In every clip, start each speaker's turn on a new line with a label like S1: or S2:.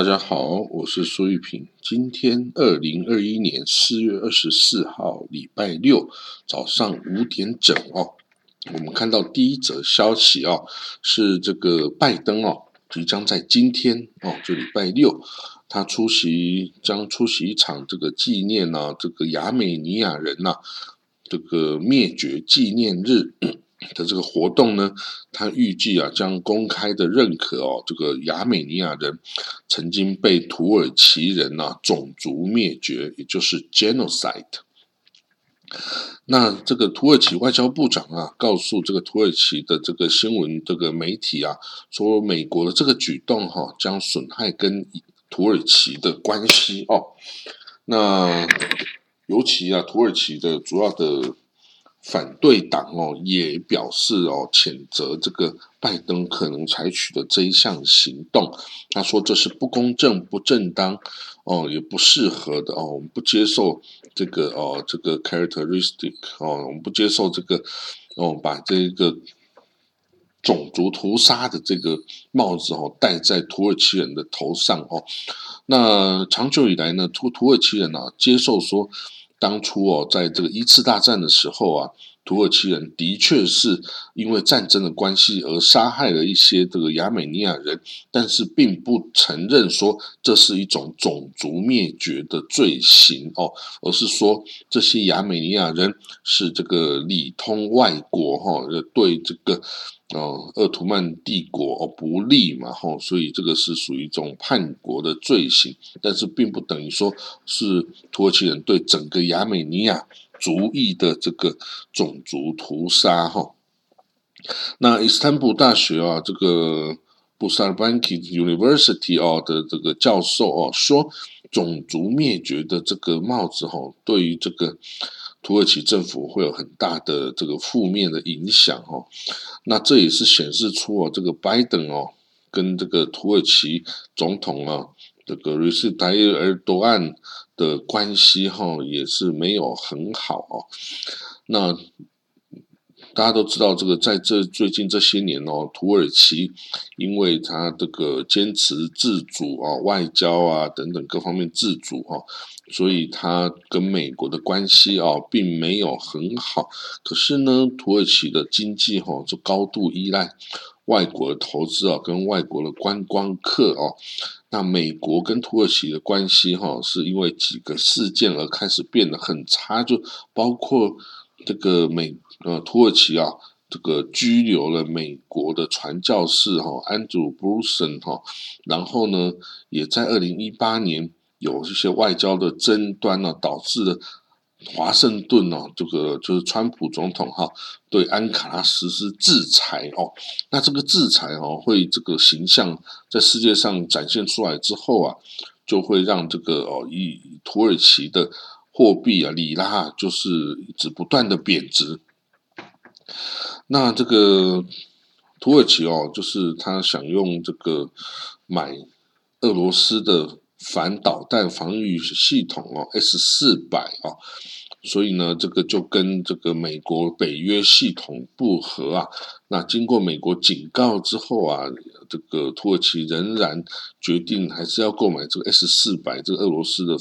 S1: 大家好，我是苏玉平。今天二零二一年四月二十四号，礼拜六早上五点整哦，我们看到第一则消息哦，是这个拜登哦，即将在今天哦，就礼拜六，他出席将出席一场这个纪念呢，这个亚美尼亚人呐，这个灭绝纪念日。的这个活动呢，他预计啊将公开的认可哦，这个亚美尼亚人曾经被土耳其人呐种族灭绝，也就是 genocide。那这个土耳其外交部长啊，告诉这个土耳其的这个新闻这个媒体啊，说美国的这个举动哈，将损害跟土耳其的关系哦。那尤其啊，土耳其的主要的。反对党哦也表示哦谴责这个拜登可能采取的这一项行动，他说这是不公正、不正当哦，也不适合的哦，我们不接受这个哦这个 characteristic 哦，我们不接受这个哦把这个种族屠杀的这个帽子哦戴在土耳其人的头上哦。那长久以来呢，土土耳其人啊接受说。当初哦，在这个一次大战的时候啊，土耳其人的确是因为战争的关系而杀害了一些这个亚美尼亚人，但是并不承认说这是一种种族灭绝的罪行哦，而是说这些亚美尼亚人是这个里通外国哈，对这个。哦，鄂图曼帝国哦不利嘛吼，所以这个是属于一种叛国的罪行，但是并不等于说是土耳其人对整个亚美尼亚族裔的这个种族屠杀哈。那伊斯坦布大学啊，这个布萨尔班基 University 哦的这个教授哦说，种族灭绝的这个帽子哈，对于这个。土耳其政府会有很大的这个负面的影响哦，那这也是显示出哦，这个拜登哦跟这个土耳其总统啊这个瑞士达尔多安的关系哈也是没有很好哦。那大家都知道，这个在这最近这些年哦，土耳其因为他这个坚持自主啊，外交啊等等各方面自主哈。所以他跟美国的关系啊，并没有很好。可是呢，土耳其的经济哈，就高度依赖外国的投资啊，跟外国的观光客哦。那美国跟土耳其的关系哈，是因为几个事件而开始变得很差，就包括这个美呃土耳其啊，这个拘留了美国的传教士哈，安祖布鲁森哈，然后呢，也在二零一八年。有一些外交的争端呢，导致了华盛顿呢，这个就是川普总统哈，对安卡拉实施制裁哦。那这个制裁哦，会这个形象在世界上展现出来之后啊，就会让这个哦，以土耳其的货币啊，里拉就是一直不断的贬值。那这个土耳其哦，就是他想用这个买俄罗斯的。反导弹防御系统哦，S 四百哦，所以呢，这个就跟这个美国北约系统不合啊。那经过美国警告之后啊，这个土耳其仍然决定还是要购买这个 S 四百这个俄罗斯的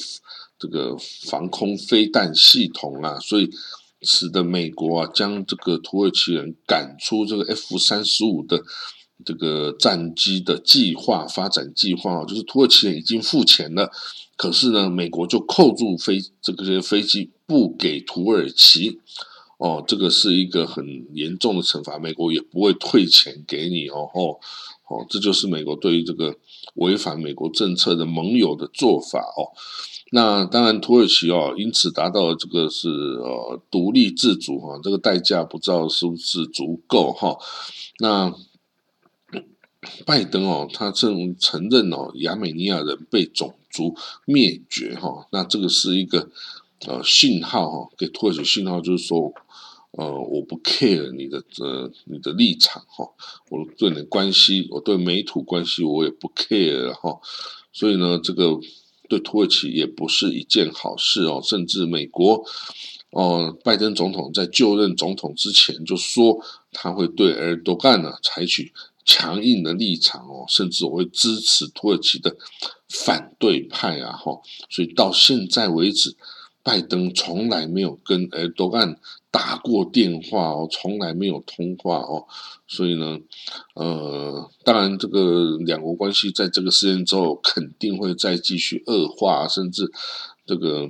S1: 这个防空飞弹系统啊，所以使得美国啊将这个土耳其人赶出这个 F 三十五的。这个战机的计划发展计划啊就是土耳其人已经付钱了，可是呢，美国就扣住飞这个些飞机不给土耳其，哦，这个是一个很严重的惩罚，美国也不会退钱给你哦，哦，哦，这就是美国对于这个违反美国政策的盟友的做法哦。那当然，土耳其哦，因此达到了这个是呃独立自主哈，这个代价不知道是不是足够哈，那。拜登哦，他正承认哦，亚美尼亚人被种族灭绝哈，那这个是一个呃信号哈，给土耳其信号就是说，呃，我不 care 你的呃你的立场哈，我对你的关系，我对美土关系我也不 care 哈，所以呢，这个对土耳其也不是一件好事哦，甚至美国哦，拜登总统在就任总统之前就说他会对埃尔多干呢采取。强硬的立场哦，甚至我会支持土耳其的反对派啊，哈，所以到现在为止，拜登从来没有跟埃多安打过电话哦，从来没有通话哦，所以呢，呃，当然这个两国关系在这个事件之后肯定会再继续恶化，甚至这个。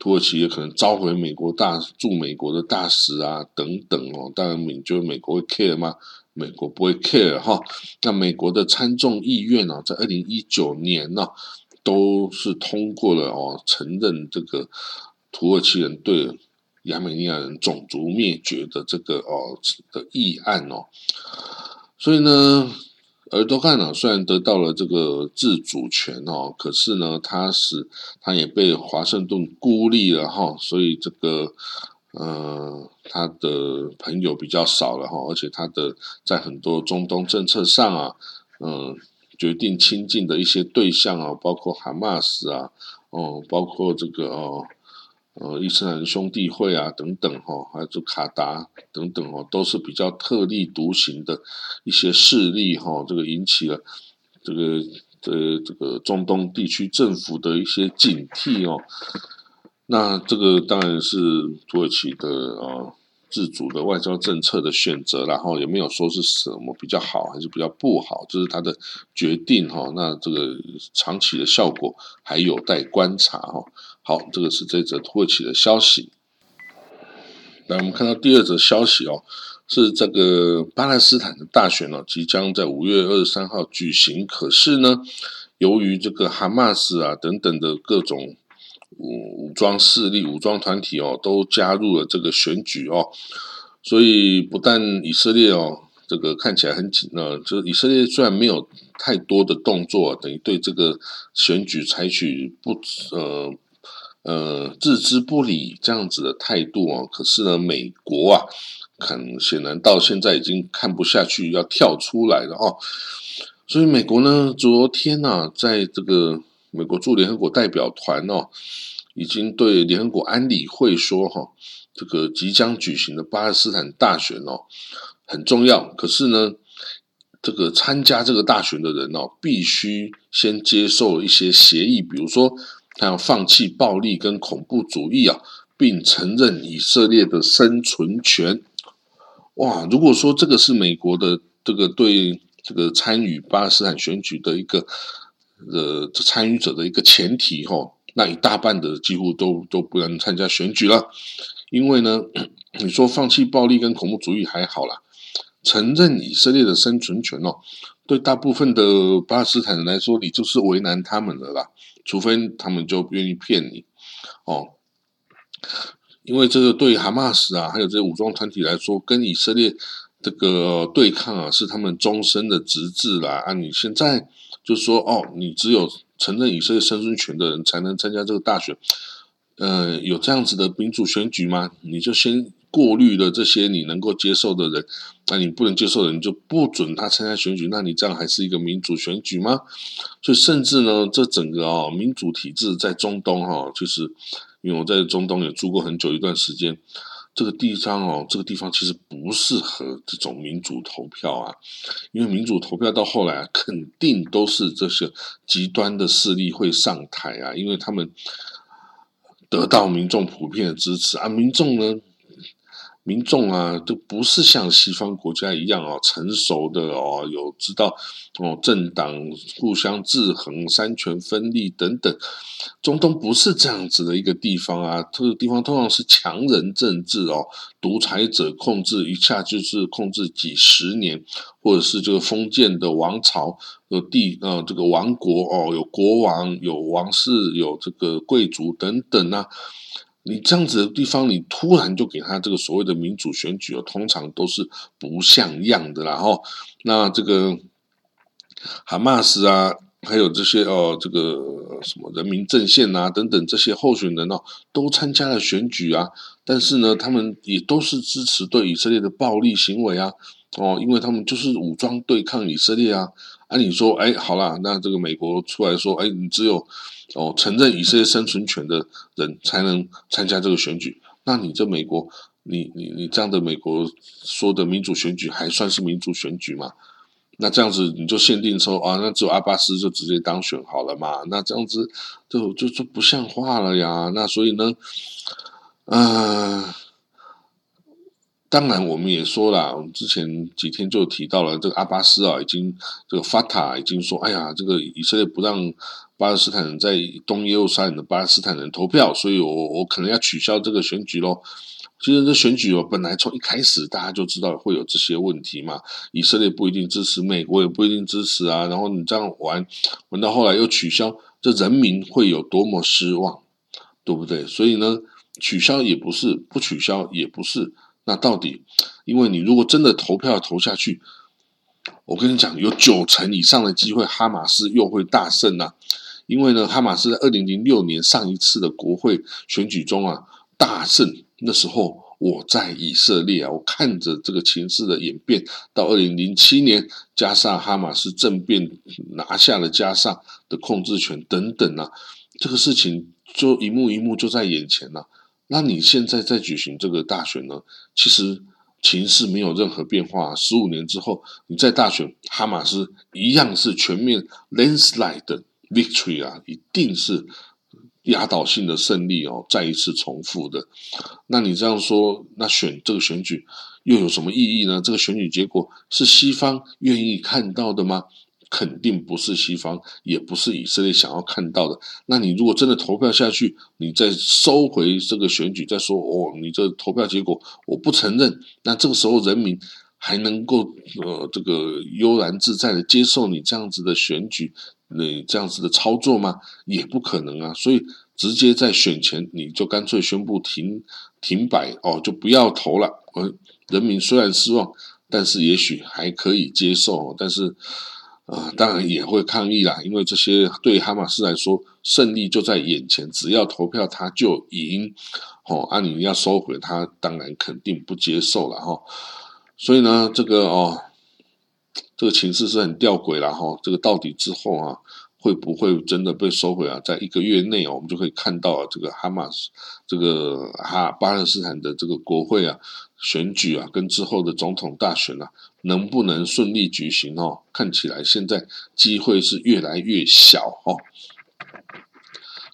S1: 土耳其也可能召回美国大驻美国的大使啊，等等哦。当然，你觉得美国会 care 吗？美国不会 care 哈。那美国的参众议院呢，在二零一九年呢，都是通过了哦，承认这个土耳其人对亚美尼亚人种族灭绝的这个哦的议案哦。所以呢。而多干呢，虽然得到了这个自主权哦，可是呢，他是他也被华盛顿孤立了哈，所以这个呃，他的朋友比较少了哈，而且他的在很多中东政策上啊，嗯，决定亲近的一些对象啊，包括哈马斯啊，哦，包括这个哦。呃，伊斯兰兄弟会啊，等等哈，还有就卡达等等哦，都是比较特立独行的一些势力哈，这个引起了这个这这个中东地区政府的一些警惕哦。那这个当然是土耳其的啊。自主的外交政策的选择，然后也没有说是什么比较好还是比较不好，这是他的决定哈。那这个长期的效果还有待观察哈。好，这个是这则土耳其的消息。来，我们看到第二则消息哦，是这个巴勒斯坦的大选哦，即将在五月二十三号举行。可是呢，由于这个哈马斯啊等等的各种。武武装势力、武装团体哦，都加入了这个选举哦，所以不但以色列哦，这个看起来很紧呢，就是以色列虽然没有太多的动作，等于对这个选举采取不呃呃置之不理这样子的态度哦，可是呢，美国啊，很显然到现在已经看不下去，要跳出来了哦，所以美国呢，昨天呢，在这个美国驻联合国代表团哦。已经对联合国安理会说：“哈，这个即将举行的巴勒斯坦大选哦，很重要。可是呢，这个参加这个大选的人哦，必须先接受一些协议，比如说他要放弃暴力跟恐怖主义啊，并承认以色列的生存权。哇，如果说这个是美国的这个对这个参与巴勒斯坦选举的一个呃参与者的一个前提，哈。”那一大半的几乎都都不能参加选举了，因为呢，你说放弃暴力跟恐怖主义还好啦，承认以色列的生存权哦，对大部分的巴勒斯坦人来说，你就是为难他们了啦，除非他们就不愿意骗你哦，因为这个对于哈马斯啊，还有这些武装团体来说，跟以色列这个对抗啊，是他们终身的职责啦。啊，你现在就说哦，你只有。承认以色列生存权的人才能参加这个大选，呃，有这样子的民主选举吗？你就先过滤了这些你能够接受的人，那你不能接受的人就不准他参加选举，那你这样还是一个民主选举吗？所以，甚至呢，这整个啊民主体制在中东哈，就是因为我在中东也住过很久一段时间。这个地方哦，这个地方其实不适合这种民主投票啊，因为民主投票到后来肯定都是这些极端的势力会上台啊，因为他们得到民众普遍的支持啊，民众呢。民众啊，都不是像西方国家一样哦，成熟的哦，有知道哦，政党互相制衡、三权分立等等。中东不是这样子的一个地方啊，这个地方通常是强人政治哦，独裁者控制，一下就是控制几十年，或者是这个封建的王朝有地呃这个王国哦，有国王、有王室、有这个贵族等等啊。你这样子的地方，你突然就给他这个所谓的民主选举哦，通常都是不像样的啦。哈，那这个哈马斯啊，还有这些哦，这个什么人民阵线啊等等这些候选人哦，都参加了选举啊，但是呢，他们也都是支持对以色列的暴力行为啊。哦，因为他们就是武装对抗以色列啊。按理说，哎，好啦，那这个美国出来说，哎，你只有哦承认以色列生存权的人才能参加这个选举。那你这美国，你你你这样的美国说的民主选举，还算是民主选举吗？那这样子你就限定说啊，那只有阿巴斯就直接当选好了嘛？那这样子就就就不像话了呀。那所以呢，嗯，当然我们也说了，我们之前几天就提到了这个阿巴斯啊，已经这个法塔已经说，哎呀，这个以色列不让巴勒斯坦人在东耶路撒冷的巴勒斯坦人投票，所以我我可能要取消这个选举喽。其实这选举哦，本来从一开始大家就知道会有这些问题嘛。以色列不一定支持，美国也不一定支持啊。然后你这样玩，玩到后来又取消，这人民会有多么失望，对不对？所以呢，取消也不是，不取消也不是。那到底，因为你如果真的投票投下去，我跟你讲，有九成以上的机会，哈马斯又会大胜啊。因为呢，哈马斯在二零零六年上一次的国会选举中啊，大胜。那时候我在以色列啊，我看着这个情势的演变，到二零零七年，加沙哈马斯政变拿下了加沙的控制权等等啊，这个事情就一幕一幕就在眼前了。那你现在在举行这个大选呢？其实情势没有任何变化。十五年之后，你在大选，哈马斯一样是全面 landslide victory 啊，一定是。压倒性的胜利哦，再一次重复的。那你这样说，那选这个选举又有什么意义呢？这个选举结果是西方愿意看到的吗？肯定不是西方，也不是以色列想要看到的。那你如果真的投票下去，你再收回这个选举，再说哦，你这投票结果我不承认，那这个时候人民还能够呃这个悠然自在的接受你这样子的选举？你这样子的操作吗？也不可能啊！所以直接在选前你就干脆宣布停停摆哦，就不要投了。人民虽然失望，但是也许还可以接受。但是，呃，当然也会抗议啦，因为这些对哈马斯来说，胜利就在眼前，只要投票他就赢。哦，按你要收回他，当然肯定不接受了哈。所以呢，这个哦。这个情势是很吊诡了哈，这个到底之后啊，会不会真的被收回啊？在一个月内啊，我们就可以看到这个哈马斯，这个哈巴勒斯坦的这个国会啊选举啊，跟之后的总统大选啊，能不能顺利举行哦？看起来现在机会是越来越小哦。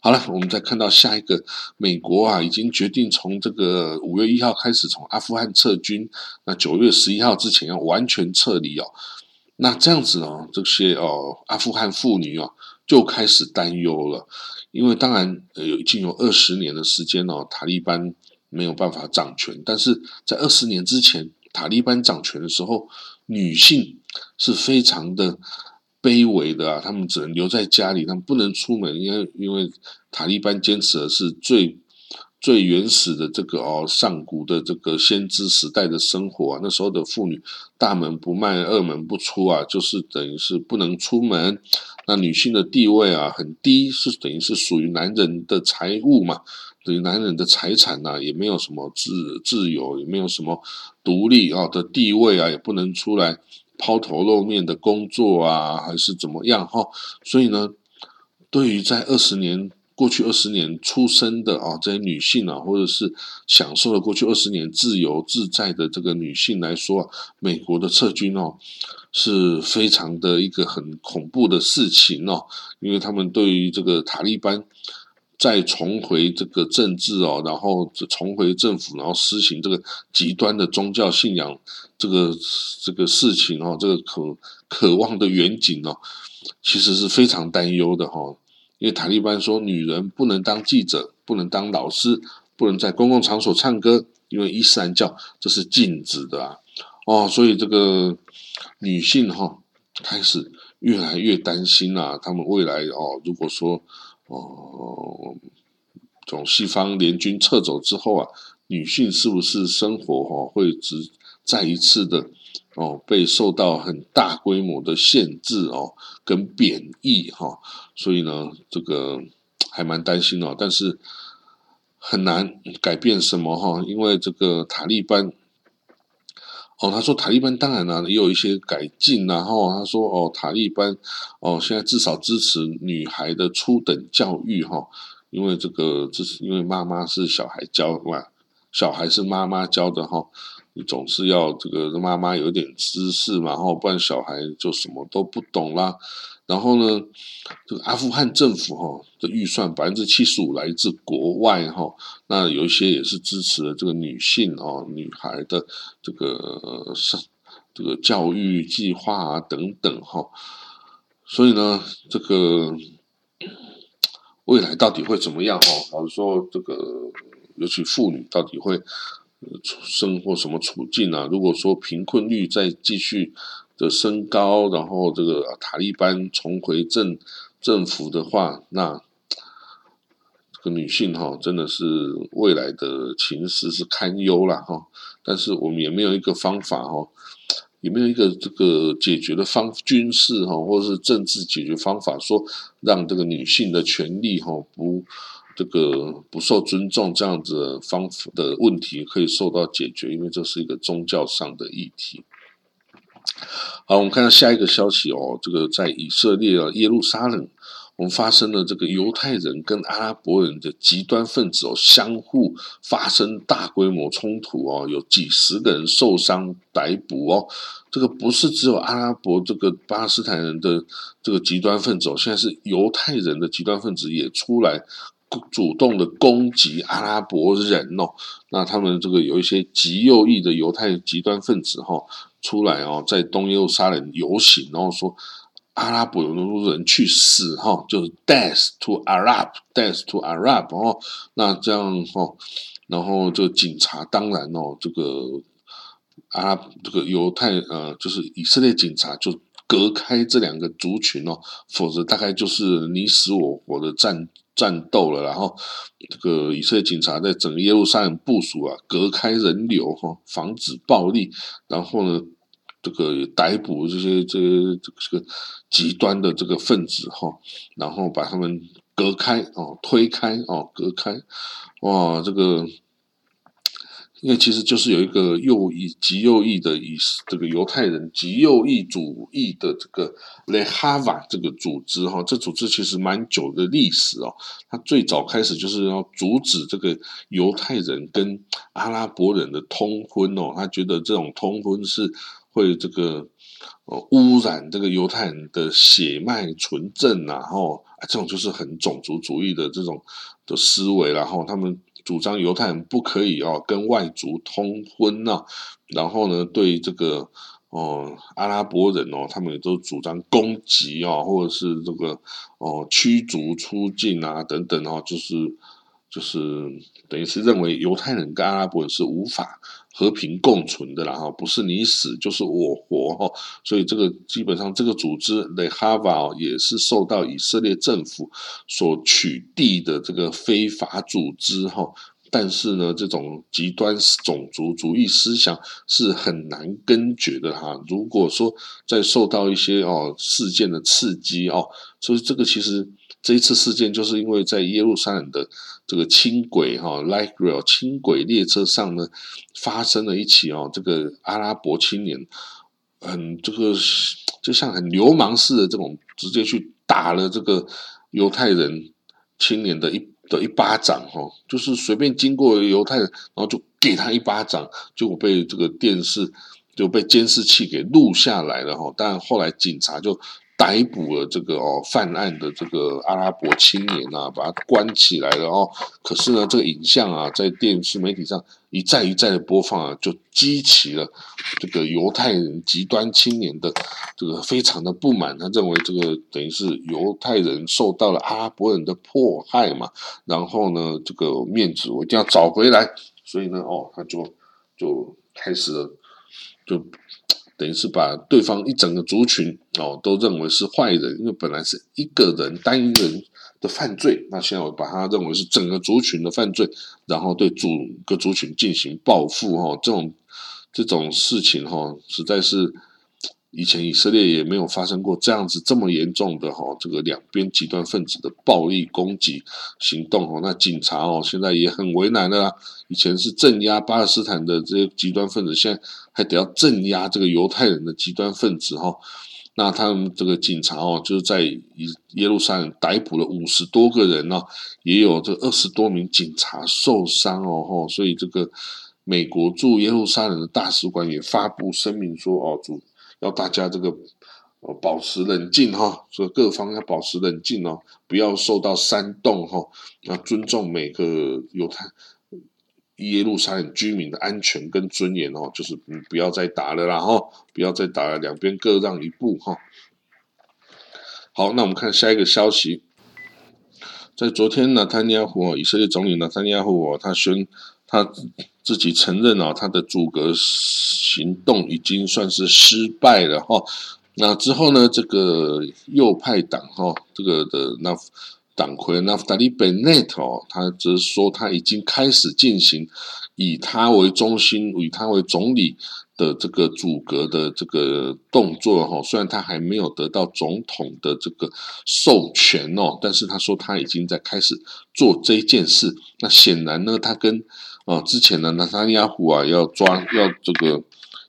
S1: 好了，我们再看到下一个，美国啊已经决定从这个五月一号开始从阿富汗撤军，那九月十一号之前要完全撤离哦。那这样子呢，这些哦阿富汗妇女啊就开始担忧了，因为当然有已经有二十年的时间哦，塔利班没有办法掌权，但是在二十年之前，塔利班掌权的时候，女性是非常的。卑微的啊，他们只能留在家里，他们不能出门，因为因为塔利班坚持的是最最原始的这个哦上古的这个先知时代的生活啊。那时候的妇女大门不迈，二门不出啊，就是等于是不能出门。那女性的地位啊很低，是等于是属于男人的财物嘛，等于男人的财产呐，也没有什么自自由，也没有什么独立啊的地位啊，也不能出来。抛头露面的工作啊，还是怎么样哈？所以呢，对于在二十年过去二十年出生的啊这些女性啊，或者是享受了过去二十年自由自在的这个女性来说，美国的撤军哦，是非常的一个很恐怖的事情哦，因为他们对于这个塔利班。再重回这个政治哦，然后重回政府，然后施行这个极端的宗教信仰，这个这个事情哦，这个渴渴望的远景哦，其实是非常担忧的哈。因为塔利班说，女人不能当记者，不能当老师，不能在公共场所唱歌，因为伊斯兰教这是禁止的啊。哦，所以这个女性哈开始越来越担心啊，他们未来哦，如果说。哦，从西方联军撤走之后啊，女性是不是生活哈会只再一次的哦被受到很大规模的限制哦跟贬义哈？所以呢，这个还蛮担心哦，但是很难改变什么哈，因为这个塔利班。哦，他说塔利班当然啦也有一些改进，然后他说哦，塔利班哦现在至少支持女孩的初等教育哈，因为这个这是因为妈妈是小孩教嘛，小孩是妈妈教的哈，你总是要这个妈妈有点知识嘛，哈，不然小孩就什么都不懂啦。然后呢，这个阿富汗政府哈的预算百分之七十五来自国外哈，那有一些也是支持了这个女性哦，女孩的这个上这个教育计划啊等等哈，所以呢，这个未来到底会怎么样哈？老实说，这个尤其妇女到底会生活什么处境啊？如果说贫困率再继续。的升高，然后这个塔利班重回政政府的话，那这个女性哈真的是未来的情势是堪忧了哈。但是我们也没有一个方法哈，也没有一个这个解决的方军事哈或者是政治解决方法，说让这个女性的权利哈不这个不受尊重这样子方的问题可以受到解决，因为这是一个宗教上的议题。好，我们看到下一个消息哦，这个在以色列啊耶路撒冷，我们发生了这个犹太人跟阿拉伯人的极端分子哦相互发生大规模冲突哦，有几十个人受伤逮捕哦，这个不是只有阿拉伯这个巴勒斯坦人的这个极端分子哦，现在是犹太人的极端分子也出来主动的攻击阿拉伯人哦，那他们这个有一些极右翼的犹太极端分子哈。出来哦，在东耶路撒冷游行，然后说阿拉伯有那种人去死哈，就是 death to Arab，death to Arab 哦，那这样哦，然后这个警察当然哦，这个阿拉这个犹太呃，就是以色列警察就隔开这两个族群哦，否则大概就是你死我活的战。战斗了，然后这个以色列警察在整个耶路撒冷部署啊，隔开人流哈，防止暴力，然后呢，这个逮捕这些这些这个极端的这个分子哈，然后把他们隔开哦，推开哦，隔开，哇，这个。因为其实就是有一个右翼、极右翼的以这个犹太人极右翼主义的这个雷哈瓦这个组织哈，这组织其实蛮久的历史哦。它最早开始就是要阻止这个犹太人跟阿拉伯人的通婚哦，他觉得这种通婚是会这个呃污染这个犹太人的血脉纯正啊，后啊这种就是很种族主义的这种的思维，然后他们。主张犹太人不可以哦跟外族通婚呐，然后呢对这个哦阿拉伯人哦，他们也都主张攻击哦，或者是这个哦驱逐出境啊等等哦，就是就是等于是认为犹太人跟阿拉伯人是无法。和平共存的啦哈，不是你死就是我活哈，所以这个基本上这个组织雷哈瓦也是受到以色列政府所取缔的这个非法组织哈，但是呢，这种极端种族主义思想是很难根绝的哈。如果说在受到一些哦事件的刺激哦，所以这个其实。这一次事件就是因为在耶路撒冷的这个轻轨哈 light rail 轻轨列车上呢，发生了一起哦，这个阿拉伯青年很这个就像很流氓似的这种，直接去打了这个犹太人青年的一的一巴掌哈，就是随便经过犹太人，然后就给他一巴掌，结果被这个电视就被监视器给录下来了哈，但后来警察就。逮捕了这个哦犯案的这个阿拉伯青年啊，把他关起来了哦。可是呢，这个影像啊，在电视媒体上一再一再的播放啊，就激起了这个犹太人极端青年的这个非常的不满。他认为这个等于是犹太人受到了阿拉伯人的迫害嘛，然后呢，这个面子我一定要找回来。所以呢，哦，他就就开始了就。等于是把对方一整个族群哦都认为是坏人，因为本来是一个人单一人的犯罪，那现在我把他认为是整个族群的犯罪，然后对组个族群进行报复哈，这种这种事情哈，实在是。以前以色列也没有发生过这样子这么严重的哈，这个两边极端分子的暴力攻击行动哦。那警察哦现在也很为难的啦。以前是镇压巴勒斯坦的这些极端分子，现在还得要镇压这个犹太人的极端分子哈。那他们这个警察哦，就是在耶路撒冷逮捕了五十多个人哦，也有这二十多名警察受伤哦。所以这个美国驻耶路撒冷的大使馆也发布声明说，哦，主要大家这个保持冷静哈，所以各方要保持冷静哦，不要受到煽动哈，要尊重每个犹太耶路撒冷居民的安全跟尊严哦，就是不要再打了啦哈，不要再打了，两边各让一步哈。好，那我们看下一个消息。在昨天呢，塔尼亚胡以色列总理呢，塔尼亚胡他宣他自己承认啊，他的阻隔行动已经算是失败了哈。那之后呢，这个右派党哈，这个的那党魁纳夫达利贝内特哦，他则说他已经开始进行以他为中心、以他为总理。的这个阻隔的这个动作哈，虽然他还没有得到总统的这个授权哦，但是他说他已经在开始做这件事。那显然呢，他跟啊之前呢纳塔尼亚胡啊要抓要这个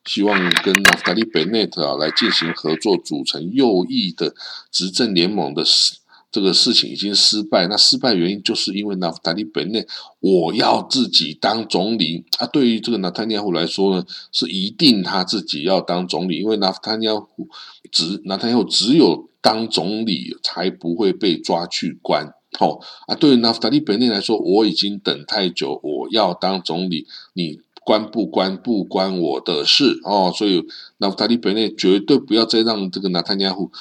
S1: 希望跟纳塔利贝内特啊来进行合作，组成右翼的执政联盟的事。这个事情已经失败，那失败原因就是因为纳夫达利本内我要自己当总理啊。对于这个纳坦尼亚胡来说呢，是一定他自己要当总理，因为纳夫坦尼亚胡只纳坦尼亚胡只有当总理才不会被抓去关。哦啊，对于纳夫达利本内来说，我已经等太久，我要当总理，你关不关不关我的事哦。所以纳夫达利本内绝对不要再让这个纳坦尼亚胡。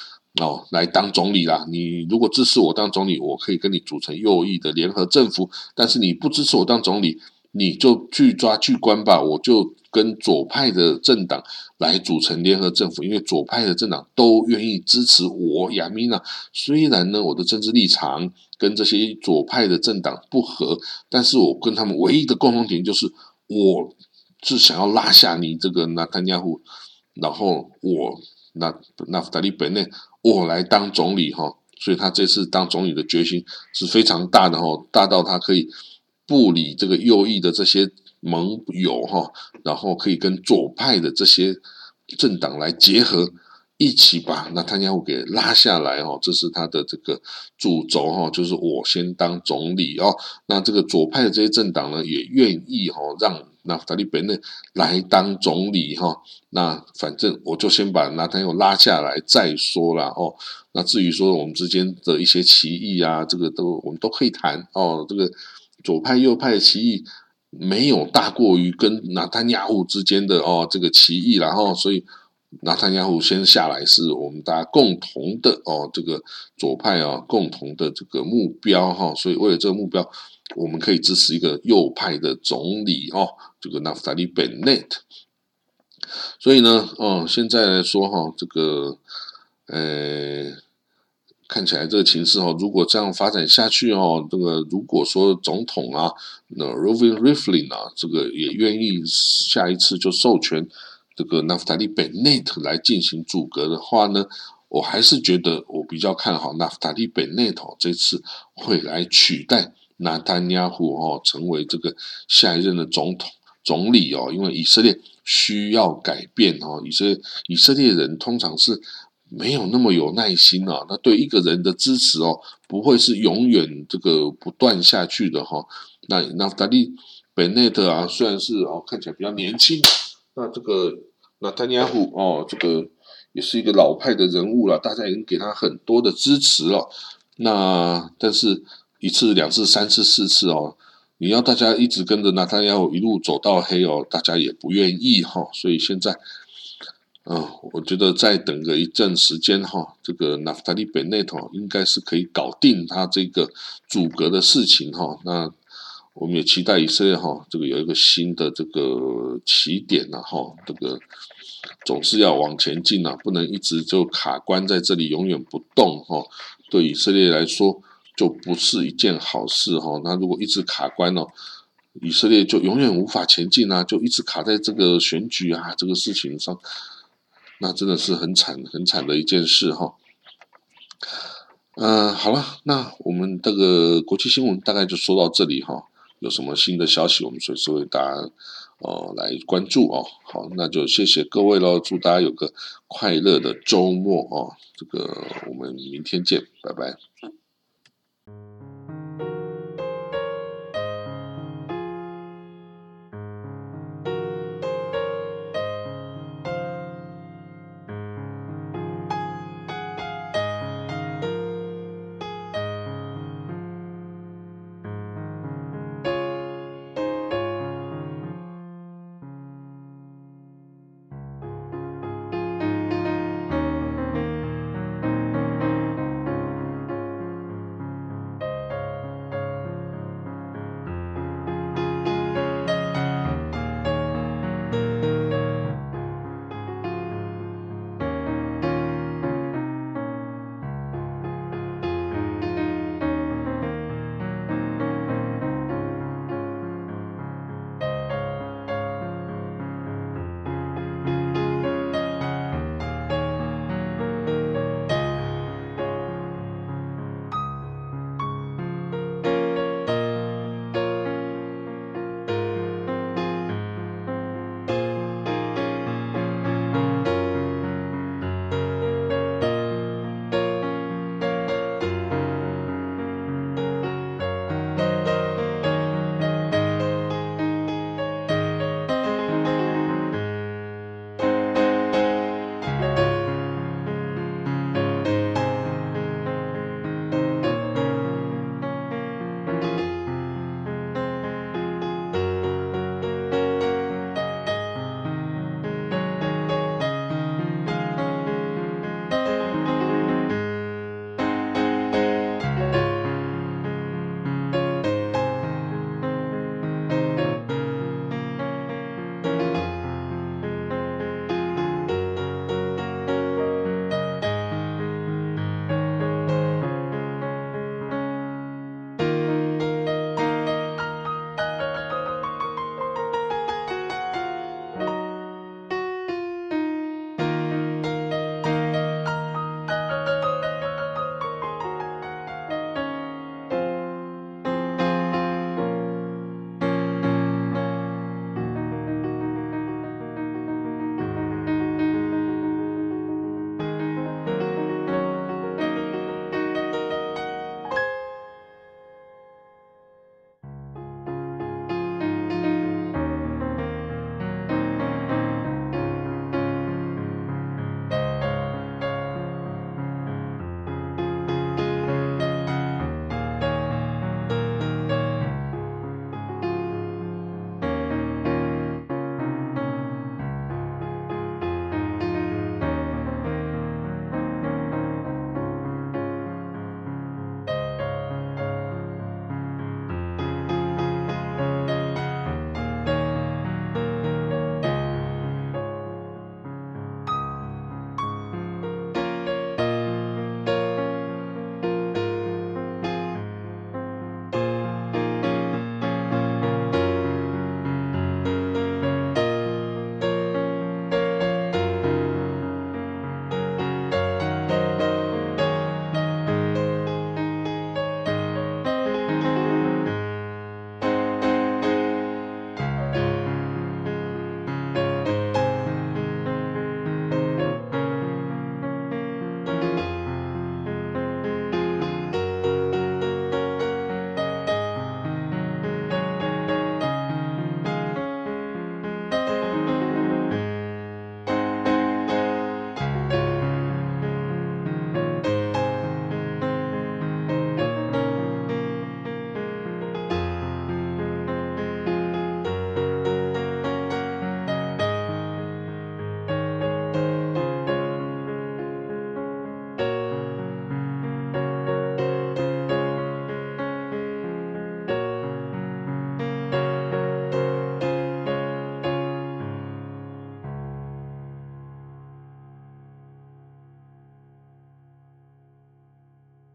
S1: 哦，来当总理啦！你如果支持我当总理，我可以跟你组成右翼的联合政府。但是你不支持我当总理，你就去抓去关吧。我就跟左派的政党来组成联合政府，因为左派的政党都愿意支持我亚米娜。虽然呢，我的政治立场跟这些左派的政党不合，但是我跟他们唯一的共同点就是，我是想要拉下你这个纳坦亚胡，然后我那那夫达利本内。我来当总理哈，所以他这次当总理的决心是非常大的哈，大到他可以不理这个右翼的这些盟友哈，然后可以跟左派的这些政党来结合，一起把那他要给拉下来哈，这是他的这个主轴哈，就是我先当总理哦，那这个左派的这些政党呢也愿意哈让。那达利本内来当总理哈，那反正我就先把拿他又拉下来再说了哦。那至于说我们之间的一些歧义啊，这个都我们都可以谈哦。这个左派右派的歧义没有大过于跟纳坦亚胡之间的哦这个歧义，然后所以纳坦亚胡先下来是我们大家共同的哦这个左派啊共同的这个目标哈，所以为了这个目标。我们可以支持一个右派的总理哦，这个纳夫达利·本内特。所以呢，哦，现在来说哈，这个呃，看起来这个情势哦，如果这样发展下去哦，这个如果说总统啊，那 Rovin Rivlin 啊，这个也愿意下一次就授权这个纳夫达利·本内特来进行阻隔的话呢，我还是觉得我比较看好纳夫达利·本内特这次会来取代。纳坦亚胡哦，成为这个下一任的总统总理哦，因为以色列需要改变哦，以色列以色列人通常是没有那么有耐心啊，那对一个人的支持哦，不会是永远这个不断下去的哈。那纳夫达利本内特啊，虽然是哦看起来比较年轻，那这个纳坦亚胡哦，这个也是一个老派的人物了，大家已经给他很多的支持了，那但是。一次、两次、三次、四次哦，你要大家一直跟着纳坦亚胡一路走到黑哦，大家也不愿意哈。所以现在，嗯，我觉得再等个一阵时间哈，这个纳夫达利·本内特应该是可以搞定他这个阻隔的事情哈。那我们也期待以色列哈，这个有一个新的这个起点了哈。这个总是要往前进啊，不能一直就卡关在这里，永远不动哈。对以色列来说。就不是一件好事哈。那如果一直卡关哦，以色列就永远无法前进啊，就一直卡在这个选举啊这个事情上，那真的是很惨很惨的一件事哈。嗯，好了，那我们这个国际新闻大概就说到这里哈。有什么新的消息，我们随时为大家哦来关注哦。好，那就谢谢各位喽，祝大家有个快乐的周末哦。这个我们明天见，拜拜。